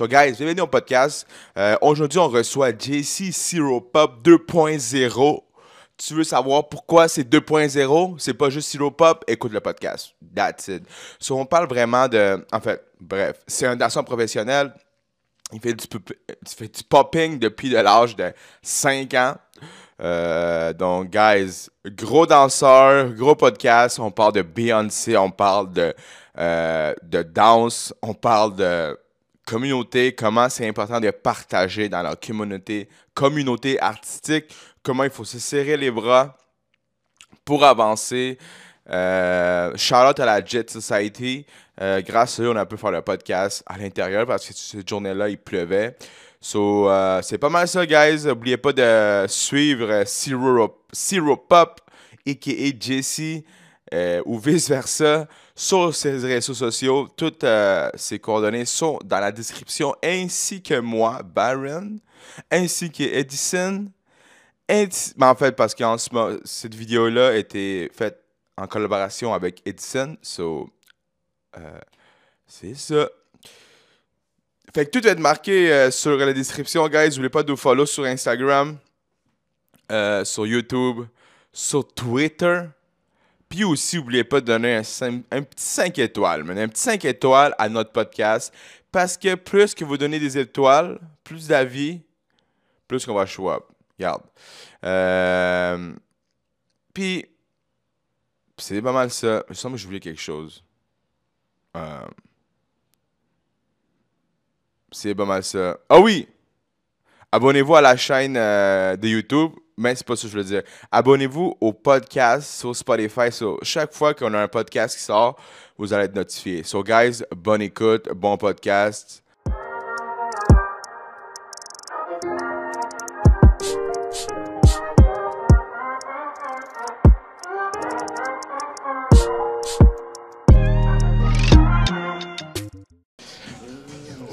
So, guys, bienvenue au podcast. Euh, Aujourd'hui, on reçoit JC Zero Pop 2.0. Tu veux savoir pourquoi c'est 2.0? C'est pas juste Zero Pop? Écoute le podcast. That's it. So, on parle vraiment de. En fait, bref, c'est un danseur professionnel. Il fait du, fait du popping depuis de l'âge de 5 ans. Euh, donc, guys, gros danseur, gros podcast. On parle de Beyoncé, on parle de, euh, de danse, on parle de communauté, comment c'est important de partager dans la communauté, communauté artistique, comment il faut se serrer les bras pour avancer. Euh, shout out à la Jet Society. Euh, grâce à eux, on a pu faire le podcast à l'intérieur parce que cette journée-là, il pleuvait. So, euh, c'est pas mal ça, guys. N'oubliez pas de suivre euh, Zero, Pop, a.k.a. Jesse, euh, ou vice-versa, sur ses réseaux sociaux. Toutes euh, ses coordonnées sont dans la description, ainsi que moi, Baron, ainsi que Edison. Edi- mais en fait, parce que cette vidéo-là a été faite en collaboration avec Edison. So, euh, c'est ça. Fait que tout va être marqué euh, sur la description, guys. N'oubliez pas de nous follow sur Instagram, euh, sur YouTube, sur Twitter. Puis aussi, n'oubliez pas de donner un, petit 5 étoiles. Un petit 5 étoiles à notre podcast. Parce que plus que vous donnez des étoiles, plus d'avis, plus qu'on va show. Regarde. Euh, Puis, c'est pas mal ça. Me semble que j'oubliais quelque chose. Euh, c'est pas mal ça. Ah oui! Abonnez-vous à la chaîne euh, de YouTube. Mais c'est pas ça que je veux dire. Abonnez-vous au podcast sur Spotify. Chaque fois qu'on a un podcast qui sort, vous allez être notifié. So, guys, bonne écoute, bon podcast.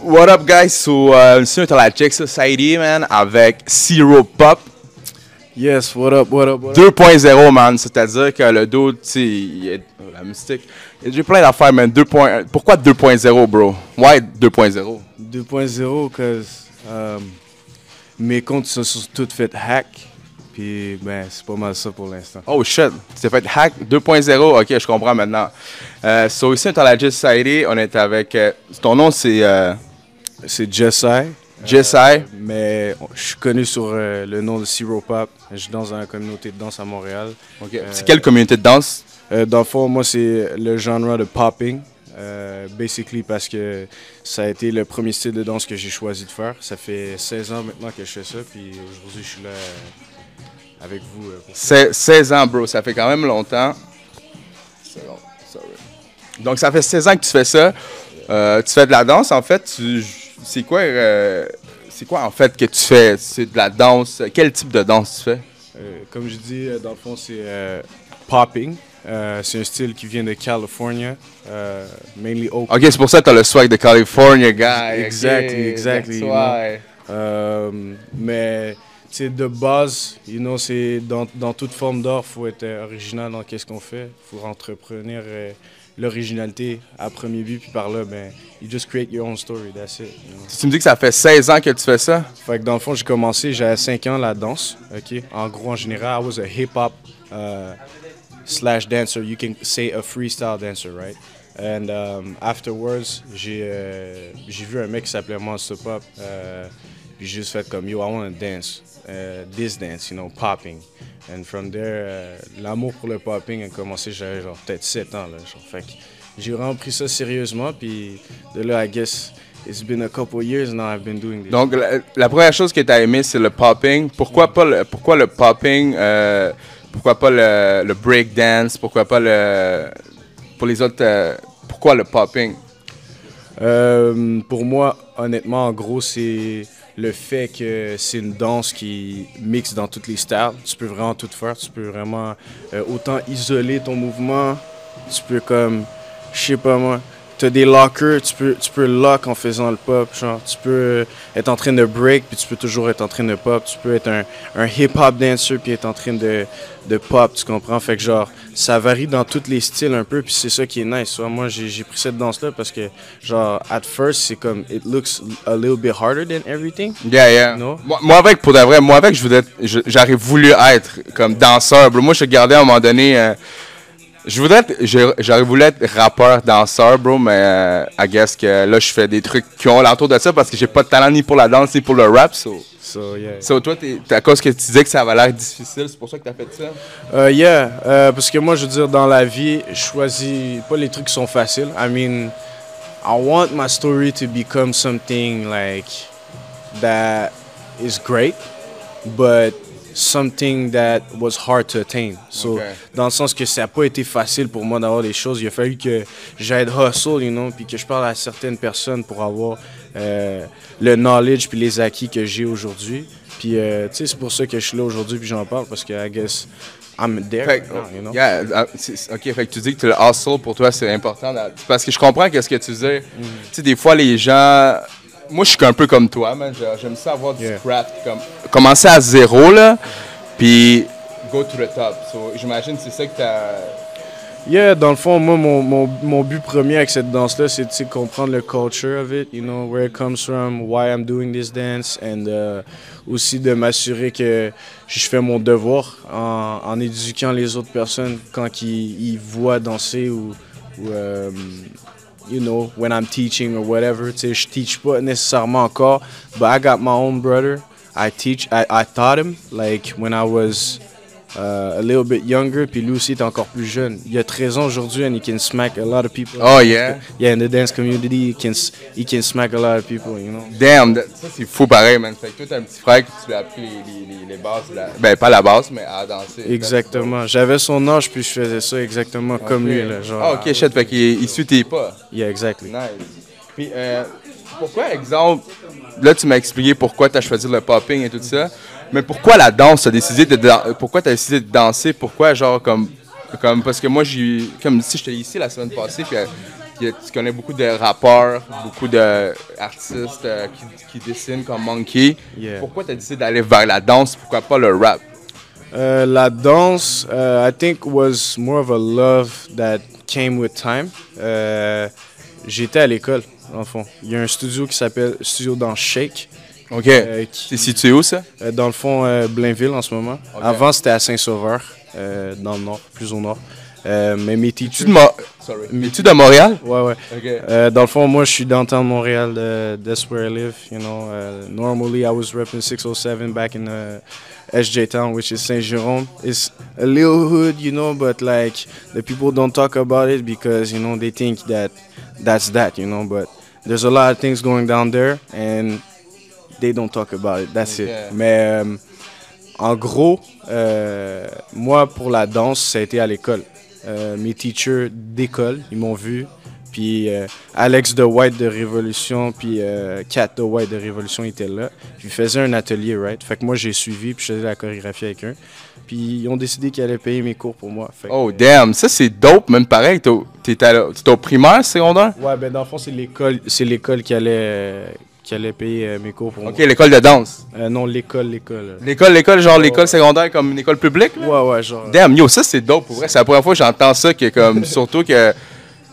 What up, guys? So, euh, ici, la Check Society, man, avec Zero Pop. Yes, what up, what up, what up? 2.0, man. C'est-à-dire que le dos, tu sais, oh, la mystique. J'ai plein d'affaires, man. 2.1 Pourquoi 2.0, bro? Why 2.0? 2.0, cause um, mes comptes se sont toutes faites hack. Puis, ben, c'est pas mal ça pour l'instant. Oh shit, tu t'es fait hack 2.0. Ok, je comprends maintenant. Euh, so, ici, on est à la Jess Society. On est avec. euh, ton nom, c'est euh, C'est Jessai. Jessai. Mais je suis connu sur euh, le nom de Zero Pop. Je suis dans une communauté de danse à Montréal. Ok. C'est quelle communauté de danse? Euh, dans le fond, moi, c'est le genre de popping. Euh, basically parce que ça a été le premier style de danse que j'ai choisi de faire. Ça fait 16 ans maintenant que je fais ça. Puis aujourd'hui, je suis là euh, avec vous. euh, pour- C'est 16 ans, bro. Ça fait quand même longtemps. Donc, ça fait 16 ans que tu fais ça. Euh, tu fais de la danse, en fait. tu- C'est quoi, euh, c'est quoi, en fait, que tu fais? C'est de la danse. Quel type de danse tu fais? Euh, comme je dis, euh, dans le fond, c'est euh, popping. C'est un style qui vient de California, mainly Oakland. Ok, c'est pour ça que tu as le swag de California, guy. Exactly, Ok, exactly, you mais sais, de base, you know, c'est dans, dans toute forme d'art, faut être original dans qu'est-ce qu'on fait. faut entreprendre l'originalité à premier but, puis par là, ben, you just create your own story, that's it. you know. Tu me dis que ça fait 16 ans que tu fais ça? Fait que dans le fond, j'ai commencé, j'avais 5 ans la danse, ok? En gros, en général, I was a hip-hop uh, slash dancer. You can say a freestyle dancer, right? And um, afterwards, j'ai euh, j'ai vu un mec qui s'appelait Monster Pop. euh, puis j'ai juste fait comme, yo, I want to dance. Uh, this dance, you know, popping. And from there, euh, l'amour pour le popping a commencé, j'avais genre peut-être 7 ans, là. Genre, fait que j'ai vraiment pris ça sérieusement, puis de là, I guess, it's been a couple years now I've been doing this. Donc, la, la première chose que tu as aimé, c'est le popping. Pourquoi pas le, pourquoi le popping? euh, pourquoi pas le, le break dance? Pourquoi pas le. Pour les autres, euh, pourquoi le popping? Euh, pour moi, honnêtement, en gros, c'est le fait que c'est une danse qui mixe dans toutes les styles. Tu peux vraiment tout faire. Tu peux vraiment euh, autant isoler ton mouvement. Tu peux comme, je sais pas moi, t'as des lockers, tu peux, tu peux lock en faisant le pop, genre, tu peux être en train de break, puis tu peux toujours être en train de pop, tu peux être un, un hip-hop dancer, puis être en train de, de pop, tu comprends? Fait que genre, ça varie dans tous les styles un peu, puis c'est ça qui est nice. soit Moi, j'ai pris cette danse-là parce que, genre, at first, c'est comme, it looks a little bit harder than everything. Yeah, yeah. No? Moi, moi, avec, pour de vrai, moi, avec, j'aurais voulu être comme danseur. bro. Moi, je regardais à un moment donné. euh, je voudrais être- j'aurais voulu être rappeur, danseur, bro, mais euh, I guess que là, je fais des trucs qui ont l'entour de ça parce que j'ai pas de talent ni pour la danse ni pour le rap. So, So, yeah. so toi, t'es, à cause que tu disais que ça avait l'air difficile, c'est pour ça que t'as fait ça? Euh, yeah, euh, parce que moi, je veux dire, dans la vie, je choisis pas les trucs qui sont faciles. I mean, I want my story to become something like that is great, but something that was hard to attain. So, Okay. dans le sens que ça n'a pas été facile pour moi d'avoir des choses. Il a fallu que j'aide hustle, you know, puis que je parle à certaines personnes pour avoir euh, le knowledge puis les acquis que j'ai aujourd'hui. Puis, euh, tu sais, c'est pour ça que je suis là aujourd'hui puis j'en parle parce que, I guess, I'm there Fait right now, you know? yeah, c'est- ok, fait que tu dis que le hustle pour toi c'est important. parce que je comprends qu'est-ce que tu dis. Mm. Tu sais, des fois les gens. Moi je suis un peu comme toi, man. J'ai- J'aime ça avoir du Yeah. craft. Comme, commencer à zéro, là. Puis go to the top. So, J'imagine que c'est ça que t'as. Yeah, dans le fond, moi, mon, mon, mon but premier avec cette danse-là, c'est de tu comprendre le culture of it, you know, where it comes from, why I'm doing this dance, and uh, aussi de m'assurer que je fais mon devoir en, en éduquant les autres personnes quand ils, ils voient danser ou, ou um, you know, when I'm teaching or whatever. Tu sais, teach pas nécessairement encore, but I got my own brother. I teach, I, I taught him, like, when I was uh, a little bit younger, puis lui aussi est encore plus jeune. Il a 13 ans aujourd'hui and he can smack a lot of people. Oh yeah. Yeah, in the dance community, he can, he can smack a lot of people, you know. Damn, ça c'est fou pareil, man. Fait que toi t'as un petit frère que tu lui as appris les, les, bases. la- Ben pas la base, mais à danser. Exactement. J'avais son âge, puis je faisais ça exactement comme lui, là, genre. Ah ok, shit. Fait qu'il il suit tes pas. Yeah, exactly. Nice. Puis, euh, pourquoi, exemple, là, tu m'as expliqué pourquoi tu as choisi le popping et tout ça, mais pourquoi la danse? Tu as décidé de dan- pourquoi tu as décidé de danser? Pourquoi, genre, comme, comme parce que moi, j'ai, comme si j'étais ici la semaine passée, puis euh, puis, euh, tu connais beaucoup de rappeurs, beaucoup d'artistes euh, qui, qui dessinent comme Monkey. Yeah. Pourquoi tu as décidé d'aller vers la danse? Pourquoi pas le rap? Euh, la danse, uh, I think, was more of a love that came with time. J'étais à l'école, en fond. Il y a un studio qui s'appelle Studio dans Shake. OK. euh, C'est situé où, ça? Euh, dans le fond, euh, Blainville en ce moment. Ok. Avant, c'était à Saint-Sauveur, dans le nord, plus au nord. Euh, mais mes Tu teachers... de, Mo- Sorry. Es-tu de Montréal? Ouais, ouais. OK. Euh, dans le fond, moi, je suis downtown Montréal. Uh, that's where I live. You know, uh, normally I was repping 607 back in uh, SJ Town, which is Saint Jerome. It's a little hood, you know, but like the people don't talk about it because you know they think that that's that, you know. But there's a lot of things going down there, and they don't talk about it. That's Okay. it. Mais euh, en gros, euh, moi, pour la danse, ça a été à l'école. Euh, mes teachers d'école, ils m'ont vu. Puis Alex de White de Révolution, puis Kat de White de Révolution étaient là. Puis ils faisaient un atelier, right? Fait que moi, j'ai suivi, puis je faisais la chorégraphie avec eux. Puis ils ont décidé qu'ils allaient payer mes cours pour moi. Fait que- Oh, damn. Ça, c'est dope, même pareil. T'es au- primaire, secondaire? Ouais, ben dans le fond, c'est l'école, c'est l'école qui allait, qui allait payer euh, mes cours pour OK, l'école de danse. moi. Euh, non, l'école, l'école. L'école, l'école, genre Ouais, l'école ouais. secondaire comme une école publique? là? Ouais, ouais, genre. Damn, yo, ça c'est dope pour vrai. C'est la première fois que j'entends ça, que comme, surtout que,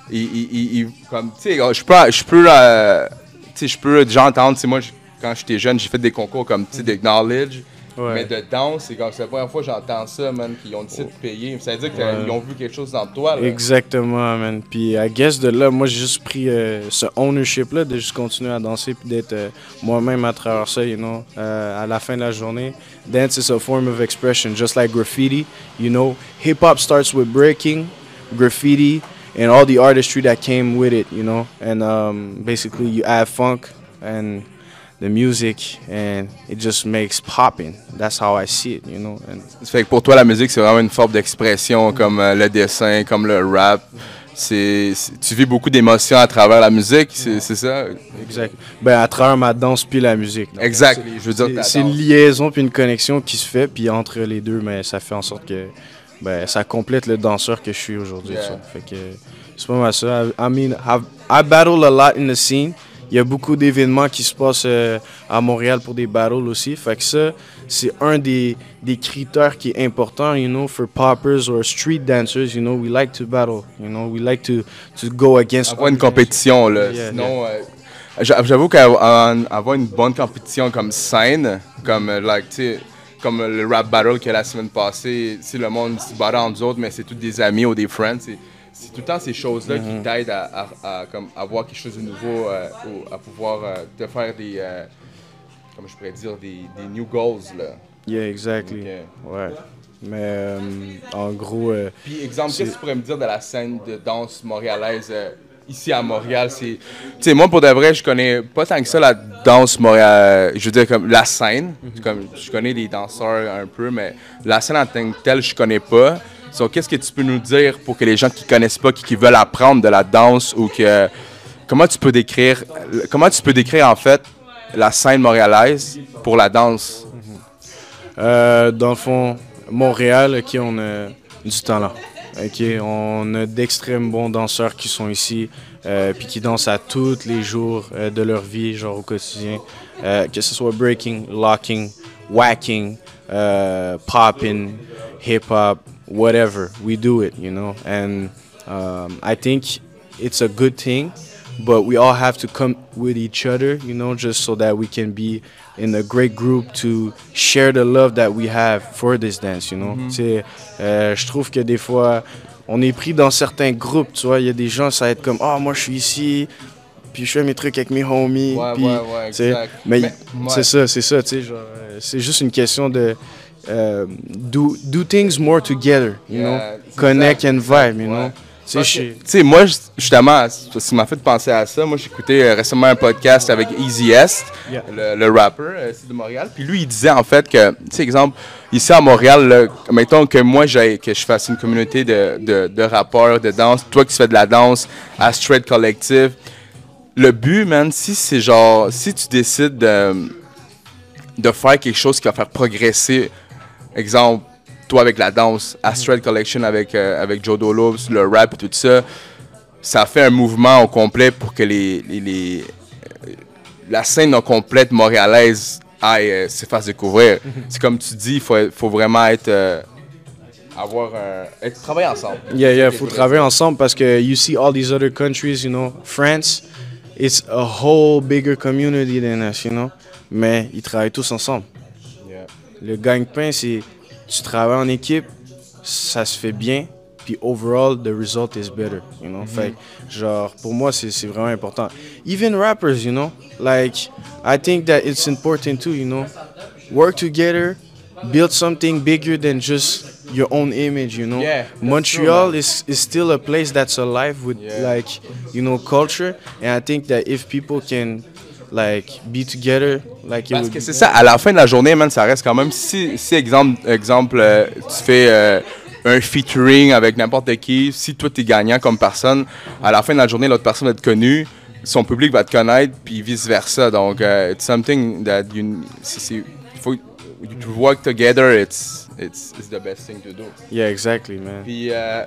il, il- il- il- comme, tu sais, je peux, je peux, euh, tu sais, je peux déjà entendre, tu sais, moi, quand j'étais jeune, j'ai fait des concours comme, tu sais, de knowledge, Ouais. mais de danse, c'est comme, c'est la première fois que j'entends ça, man, qu'ils ont décidé de payer. Ça veut dire qu'ils Ouais. ont vu quelque chose dans toi, là. Exactement, man. Puis, I guess de là, moi, j'ai juste pris euh, ce ownership-là de juste continuer à danser puis d'être euh, moi-même à travers ça, you know. Euh, à la fin de la journée, dance is a form of expression, just like graffiti, you know. Hip-hop starts with breaking, graffiti, and all the artistry that came with it, you know. And um, basically, you add funk and the music, and it just makes popping. That's how I see it, you know. And Ça fait que pour toi, la musique, c'est vraiment une forme d'expression, comme euh, le dessin, comme le rap. C'est, tu vis beaucoup d'émotions à travers la musique, c'est, ça? Exact. Ben, à travers ma danse puis la musique. Donc, Exact. c'est- Je veux dire, c'est- une liaison puis une connexion qui se fait, puis entre les deux, mais ça fait en sorte que ben, ça complète le danseur que je suis aujourd'hui. Yeah. Fait que C'est pas mal ça. I, I mean, I've, I battle a lot in the scene. Il y a beaucoup d'événements qui se passent euh, à Montréal pour des battles aussi. Fait que ça, c'est un des, des critères qui est important, you know, for poppers or street dancers. You know, we like to battle. You know, we like to, to go against. Avoir une compétition, là. Yeah, Sinon, euh, j'a- j'avoue qu'avoir une bonne compétition comme scène, comme, euh, like, tu comme le rap battle qu'il y a la semaine passée, si le monde se battait entre autres, mais c'est tous des amis ou des friends, c'est tout le temps ces choses-là qui t'aident à, à, à, comme, avoir quelque chose de nouveau, euh, ou à pouvoir euh, te faire des, euh, comment je pourrais dire, des, des new goals, là. Yeah, exactly. Ouais. Mais euh, en gros, Puis, exemple, qu'est-ce que tu pourrais me dire de la scène de danse montréalaise ici à Montréal? C'est, tu sais, moi, pour de vrai, je connais pas tant que ça la danse montréalaise. Je veux dire, comme la scène. comme, je connais les danseurs un peu, mais la scène en tant que telle, je connais pas. So, qu'est-ce que tu peux nous dire pour que les gens qui connaissent pas, qui, qui veulent apprendre de la danse ou que. Comment tu peux décrire. Comment tu peux décrire, en fait, la scène montréalaise pour la danse? Euh, dans le fond, Montréal, on a du talent. Ok, on a d'extrêmes bons danseurs qui sont ici, euh, puis qui dansent à tous les jours euh, de leur vie, genre au quotidien. Que ce soit breaking, locking, whacking, popping, hip hop, whatever, we do it, you know. And um, I think it's a good thing, but we all have to come with each other, you know, just so that we can be in a great group to share the love that we have for this dance, you know. Sais, euh, je trouve que des fois, on est pris dans certains groupes, tu vois, il y a des gens, ça va être comme, ah, moi je suis ici, puis je fais mes trucs avec mes homies, Ouais, puis, ouais, ouais, exact. mais, Mais- c'est ça, c'est ça, tu sais, genre, euh, c'est juste une question de euh, do, do things more together, you Yeah, know, connect ça. and vibe, you Ouais. know? Tu sais, moi, justement, qui m'a fait penser à ça, moi, j'écoutais euh, récemment un podcast avec Easy Est, Yeah. le, le rapper euh, de Montréal. Puis lui, il disait en fait que, tu sais, exemple, ici à Montréal, là, mettons que moi, que je fasse une communauté de, de, de rappeurs, de danse, toi qui fais de la danse, à Straight Collective. Le but, man, si c'est genre, si tu décides de, de faire quelque chose qui va faire progresser, exemple, toi avec la danse, Astral Collection avec, euh, avec Joe Dolo, le rap et tout ça, ça fait un mouvement au complet pour que les, les- les- euh, la scène au complète montréalaise aille euh, se fasse découvrir. C'est comme tu dis, il faut, faut vraiment être. euh, avoir un. être- travailler ensemble. Yeah, yeah, faut travailler ensemble parce que you see all these other countries, you know, France, it's a whole bigger community than us, you know. Mais ils travaillent tous ensemble. Le gagne-pain, c'est tu travailles en équipe, ça se fait bien, puis overall, the result is better, you know? Fait que, genre, pour moi, c'est vraiment important. Even rappers, you know, like, I think that it's important too, you know? Work together, build something bigger than just your own image, you know? Yeah, Montreal true, is, is still a place that's alive with, Yeah. like, you know, culture. And I think that if people can, like, be together, like, Parce que c'est ça, à la fin de la journée, man, ça reste quand même. Si, si exemple, exemple euh, tu fais euh, un featuring avec n'importe qui, si toi t'es gagnant comme personne, à la fin de la journée, l'autre personne va être connue, son public va te connaître, puis vice versa. Donc, euh, it's something that you. c'est- c'est- faut, to work together, it's, it's, it's the best thing to do. Yeah, exactly, man. Puis, euh,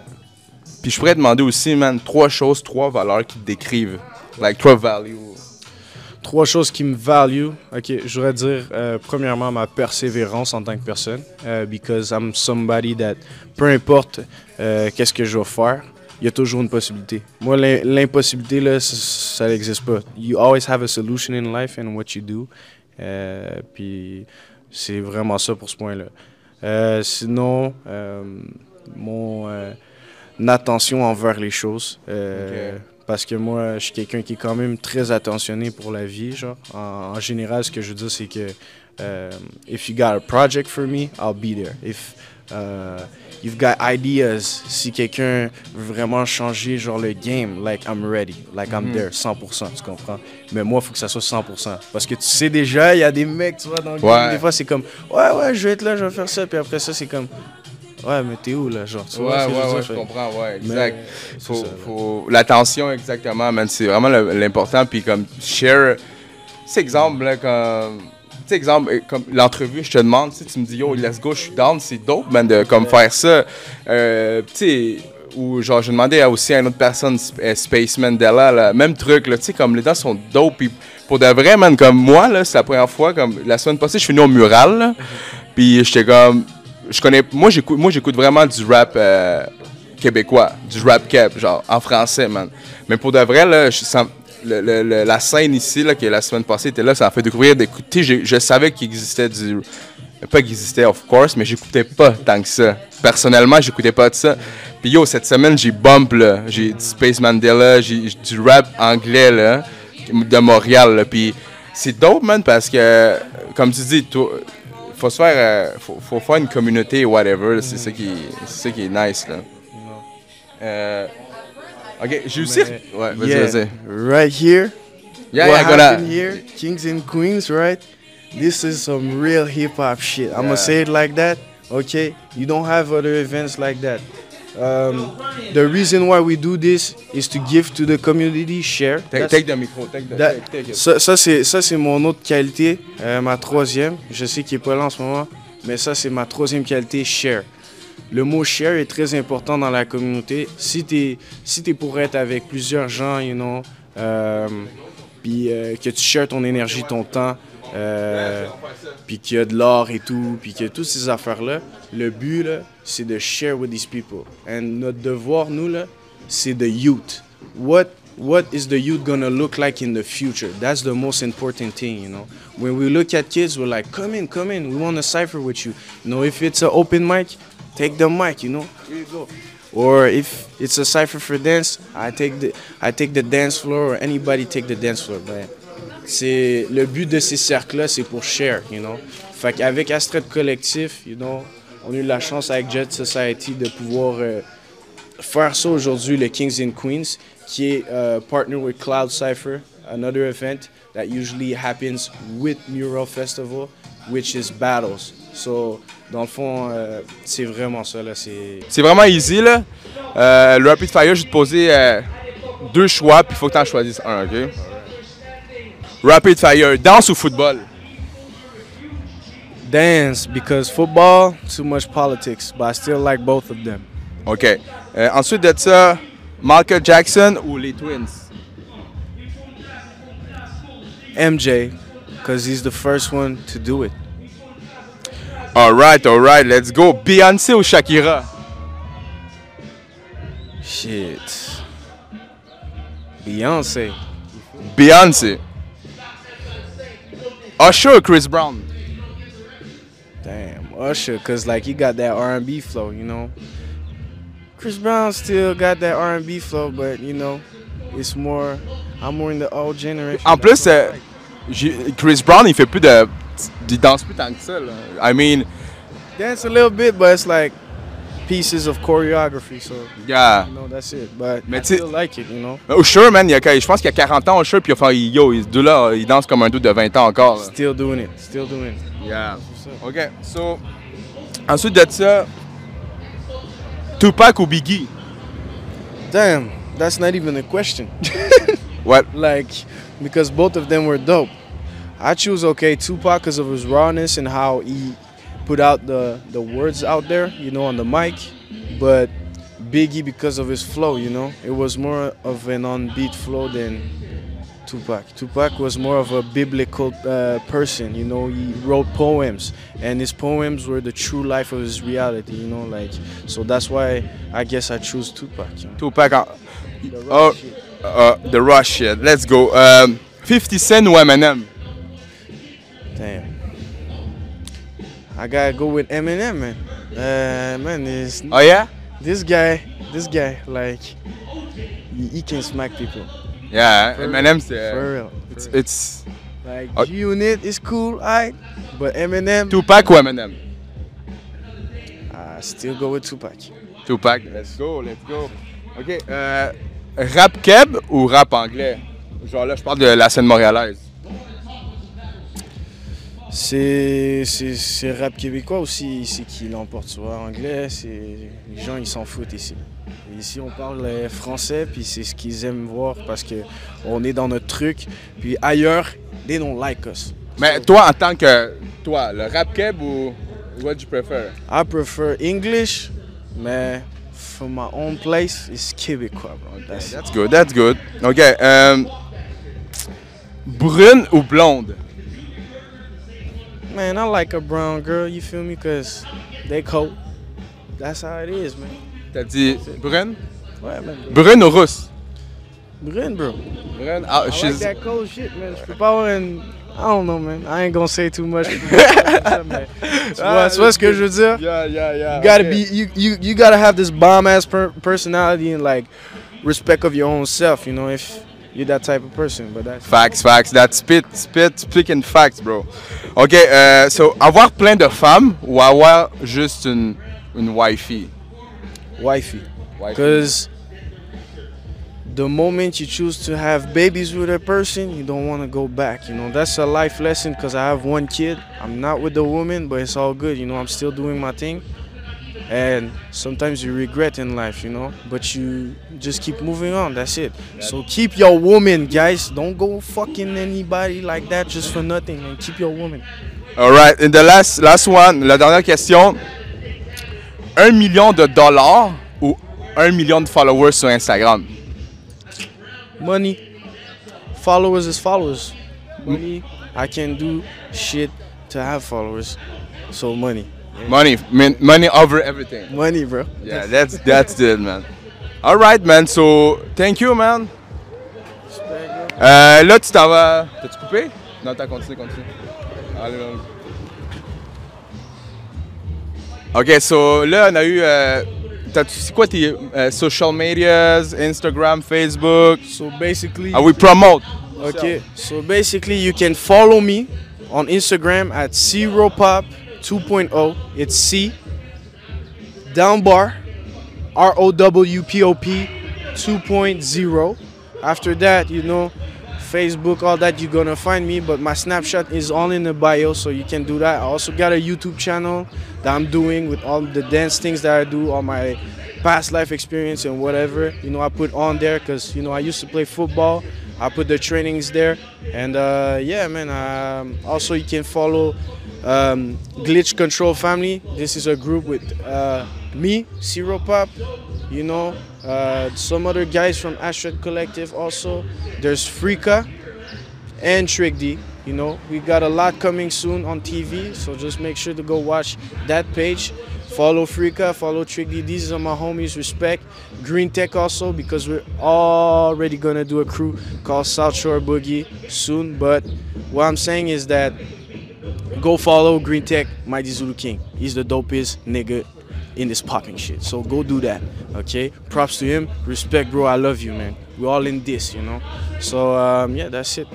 puis je pourrais demander aussi, man, trois choses, trois valeurs qui te décrivent. Like, trois values. Trois choses qui me value. Ok, je voudrais dire euh, premièrement ma persévérance en tant que personne, euh, because I'm somebody that, peu importe euh, qu'est-ce que je vais faire, il y a toujours une possibilité. Moi, l'im- l'impossibilité là, ça n'existe pas. You always have a solution in life and what you do. Puis c'est vraiment ça pour ce point-là. Sinon, mon attention envers les choses. Parce que moi, je suis quelqu'un qui est quand même très attentionné pour la vie. Genre. En, en général, ce que je veux dire, c'est que euh, if you got a project for me, I'll be there. If uh, you've got ideas, si quelqu'un veut vraiment changer genre le game, like I'm ready, like I'm there, 100%, tu comprends? Mais moi, il faut que ça soit 100%. Parce que tu sais déjà, il y a des mecs, tu vois, dans le game, Ouais. des fois, c'est comme, ouais, ouais, je vais être là, je vais faire ça, puis après ça, c'est comme, ouais, mais t'es où là, genre, tu vois? Ouais, que ouais, ouais, dire? je comprends, ouais, exact. Faut, ça, faut... L'attention, exactement, man, c'est vraiment l'important. Puis comme, share, c'est exemple, là, comme... Tu sais, exemple, euh, comme l'entrevue, je te demande, tu sais, tu me dis, yo, let's go, je suis down, c'est dope, man, de comme faire ça. Euh, tu sais, ou genre, j'ai demandé à aussi à une autre personne, euh, Space Mandela, là, même truc, là, tu sais, comme les dents sont dope. Puis pour de vrai, man, comme moi, là, c'est la première fois, comme la semaine passée, je suis venu au mural, puis j'étais comme, je connais, moi j'écoute, moi j'écoute vraiment du rap euh, québécois, du rap cap, genre en français, man. Mais pour de vrai, là, je la scène ici, là, qui la semaine passée était là, ça m'a fait découvrir d'écouter. Je savais qu'il existait du. Pas qu'il existait, of course, mais j'écoutais pas tant que ça. Personnellement, j'écoutais pas de ça. Puis yo, cette semaine, j'ai bump, là. J'ai du Space Mandela, j'ai du rap anglais, là, de Montréal, là. Puis c'est dope, man, parce que, comme tu dis, toi, faut se faire. euh, faut, faut faire une communauté, whatever. C'est ça, qui, c'est ça qui est nice, là. Euh, ok, j'ai aussi. Ouais, vas-y, yeah, vas-y. right here. Yeah, what yeah, happened here, Kings and Queens, right? This is some real hip hop shit. I'm Yeah. gonna say it like that. Okay, you don't have other events like that. Um, the reason why we do this is to give to the community, share. Take, take the micro, take the. that- take- ça, ça, c'est mon autre qualité, euh, ma troisième. Je sais qu'il est pas là en ce moment, mais ça c'est ma troisième qualité, share. Le mot share est très important dans la communauté. Si tu si es pour être avec plusieurs gens, you know, euh, puis euh, que tu shares ton énergie, ton temps, euh, puis qu'il y a de l'or et tout, puis que toutes ces affaires-là, le but, là, c'est de share with these people. And notre devoir, nous, là, c'est the youth. What, what is the youth gonna look like in the future? That's the most important thing, you know. When we look at kids, we're like, come in, come in, we want to cipher with you. You know, if it's an open mic, take the mic, you know. Here you go. Or if it's a cipher for dance, I take the I take the dance floor or anybody take the dance floor. Ben, c'est le but de ces cercles-là, c'est pour share, you know. Fait qu'avec Astrid Collectif, you know, on a eu la chance avec Jet Society de pouvoir euh, faire ça aujourd'hui, le Kings and Queens, qui est euh, partner with Cloud Cipher, another event that usually happens with Mural Festival, which is battles. So, dans le fond, euh, c'est vraiment ça, là, c'est... Vraiment easy, là. Euh, le Rapid Fire, je vais te poser deux choix, puis il faut que tu en choisisses un, OK? Rapid Fire, dance ou football? Dance, because football, too much politics, but I still like both of them. OK. Euh, ensuite de ça, Michael Jackson ou les Twins? MJ, because he's the first one to do it. Alright, alright, let's go. Beyoncé ou Shakira? Shit. Beyonce. Beyoncé. Usher ou Chris Brown? Damn, Usher, cause like he got that R&B flow, you know. Chris Brown still got that R&B flow, but you know, it's more. I'm more in the old generation. En plus, euh, j'ai- Chris Brown, il fait plus de. Il danse plus tant que ça, là. I mean, dance a little bit, but it's like pieces of choreography, so yeah. you know that's it. But Mais I still like it, you know. Oh, Usher, man, il a, je pense qu'il a 40 ans, Usher, puis fait, yo, il, de là, il danse comme un doute de 20 ans encore. là. Still doing it. Still doing it. Yeah. OK, so. Ensuite de ça, Tupac ou Biggie? Damn, that's not even a question. What? like because both of them were dope. I choose okay Tupac because of his rawness and how he put out the the words out there, you know, on the mic. But Biggie because of his flow, you know, it was more of an on-beat flow than Tupac. Tupac was more of a biblical uh, person, you know. He wrote poems, and his poems were the true life of his reality, you know. Like so, that's why I guess I choose Tupac. You know? Tupac en. The Oh, raw shit. uh, The Rush, shit. Let's go. Um, 50 Cent ou Eminem? I gotta go with Eminem, man. Uh, man, this Oh, yeah? this guy, this guy, like, he, he can smack people. Yeah, For Eminem, real. c'est. For real. It's, For real. it's Like, Oh. G-Unit is cool, alright, but Eminem, Tupac ou Eminem? I still go with Tupac. Tupac. Let's go, let's go. OK. Euh, rap keb ou rap anglais? Genre là, je parle de la scène montréalaise. C'est rap québécois aussi, c'est qui l'emporte, vois. Anglais, les gens ils s'en foutent ici. Et ici on parle euh, français, puis c'est ce qu'ils aiment voir parce que on est dans notre truc. Puis ailleurs, they don't like us. Mais toi, en tant que. Toi, le rap keb ou. What do you prefer? I prefer English, mais from my own place, it's Québécois, bro. That's. That's good, that's good. OK. euh, brune ou blonde? Man, I like a brown girl, you feel me? Because they cold. That's how it is, man. T'as dit brune? Ouais, man. Brune ou rousse? Brune, bro. Brune. Ah, I she's- like that cold shit, man. Je peux pas avoir une- I don't know, man. I ain't gonna say too much. tu vois, tu vois ce que je veux dire? Yeah, yeah, yeah. You gotta ok. be you you you gotta have this bomb ass per- personality and like respect of your own self. You know if you're that type of person. But that's Facts, facts. That's spit, spit, speaking facts, bro. OK, euh, so, avoir plein de femmes ou avoir juste une, une wifey. Wifey. Because the moment you choose to have babies with a person, you don't want to go back. You know that's a life lesson. Because I have one kid. I'm not with the woman, but it's all good. You know I'm still doing my thing. And sometimes you regret in life, you know, but you just keep moving on. That's it. So keep your woman, guys. Don't go fucking anybody like that just for nothing, and keep your woman. All right, and the last, last one, la dernière question. Un million de dollars ou un million de followers sur Instagram? Money. Followers is followers. Money. I can do shit to have followers. So money. Money, min- money over everything. Money, bro. Yeah, that's that's it, man. All right, man. So, thank you, man. Euh, là, tu t'en vas. T'as-tu coupé? Non, t'as continué, continue. Allez, allez. Ok, so là, on a eu. Euh, c'est quoi tes euh, social medias, Instagram, Facebook? So basically, Ah, we promote. okay. So basically, you can follow me on Instagram at Zero Pop 2.0. It's C down bar R O W P O P 2.0. After that, you know, Facebook, all that, you're gonna find me. But my Snapchat is all in the bio, so you can do that. I also got a YouTube channel that I'm doing with all the dance things that I do, all my past life experience and whatever. You know, I put on there because you know I used to play football. I put the trainings there, and uh, yeah, man. Um, also, you can follow um, Glitch Control Family. This is a group with uh, me, Zero Pop, you know, uh, some other guys from Astrid Collective also. There's Freaka and Trick D. You know, we got a lot coming soon on TV, so just make sure to go watch that page. Follow Freaka, follow Trick D. These are my homies. Respect Green Tech also because we're already gonna do a crew called South Shore Boogie soon. But what I'm saying is that go follow Green Tech, Mighty Zulu King. He's the dopest nigga in this popping shit. So go do that. Okay. Props to him. Respect, bro. I love you, man. We're all in this, you know. So um, yeah, that's it.